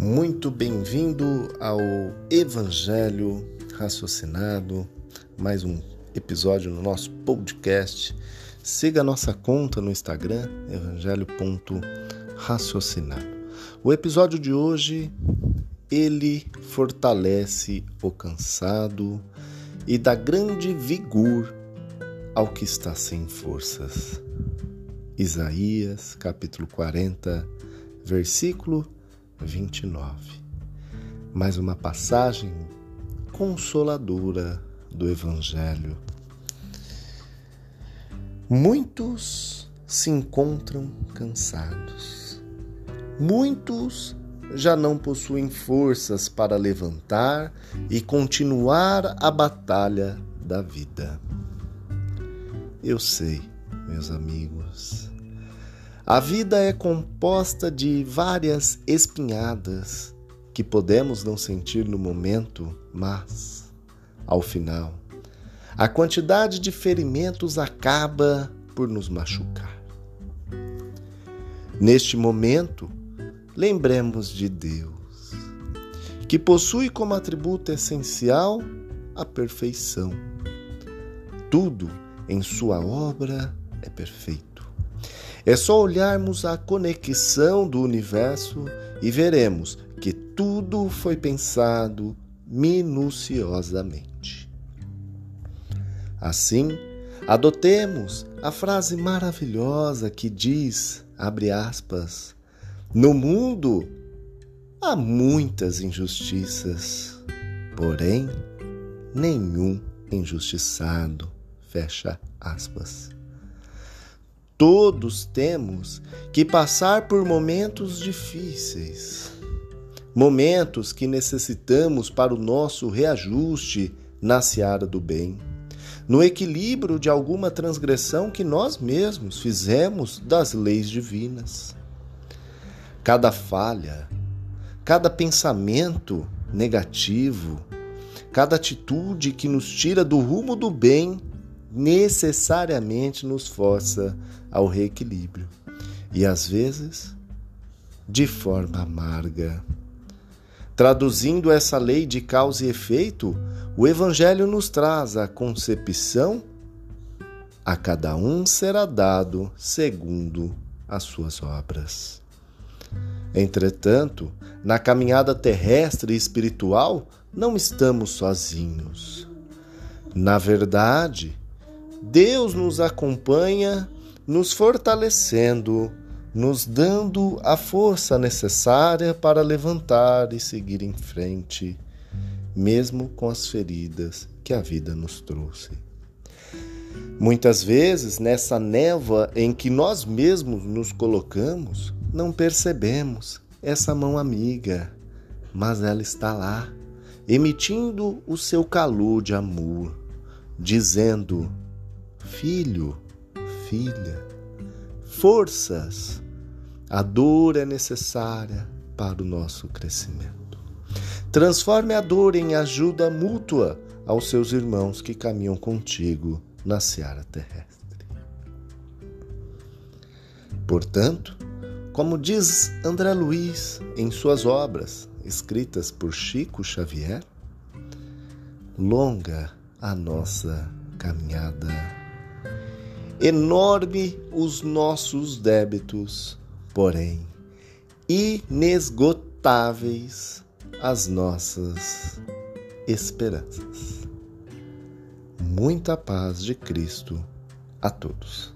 muito bem-vindo ao Evangelho Raciocinado, mais um episódio no nosso podcast. Siga a nossa conta no Instagram, evangelho.raciocinado. O episódio de hoje, ele fortalece o cansado e dá grande vigor ao que está sem forças. Isaías, capítulo 40, versículo 29. Mais uma passagem consoladora do Evangelho. Muitos se encontram cansados. Muitos já não possuem forças para levantar e continuar a batalha da vida. Eu sei, meus amigos, a vida é composta de várias espinhadas que podemos não sentir no momento, mas, ao final, a quantidade de ferimentos acaba por nos machucar. Neste momento, lembremos de Deus, que possui como atributo essencial a perfeição. Tudo em Sua obra é perfeito. É só olharmos a conexão do universo e veremos que tudo foi pensado minuciosamente. Assim, adotemos a frase maravilhosa que diz, abre aspas, no mundo há muitas injustiças, porém nenhum injustiçado, fecha aspas. Todos temos que passar por momentos difíceis, momentos que necessitamos para o nosso reajuste na seara do bem, no equilíbrio de alguma transgressão que nós mesmos fizemos das leis divinas. Cada falha, cada pensamento negativo, cada atitude que nos tira do rumo do bem necessariamente nos força ao reequilíbrio e às vezes de forma amarga. Traduzindo essa lei de causa e efeito, o Evangelho nos traz a concepção: a cada um será dado segundo as suas obras. Entretanto, na caminhada terrestre e espiritual, não estamos sozinhos. Na verdade, Deus nos acompanha, nos fortalecendo, nos dando a força necessária para levantar e seguir em frente, mesmo com as feridas que a vida nos trouxe. Muitas vezes, nessa névoa em que nós mesmos nos colocamos, não percebemos essa mão amiga, mas ela está lá, emitindo o seu calor de amor, dizendo: Filho, filha, forças. A dor é necessária para o nosso crescimento. Transforme a dor em ajuda mútua aos seus irmãos que caminham contigo na seara terrestre. Portanto, como diz André Luiz em suas obras, escritas por Chico Xavier, longa a nossa caminhada Enorme os nossos débitos, porém inesgotáveis as nossas esperanças. Muita paz de Cristo a todos.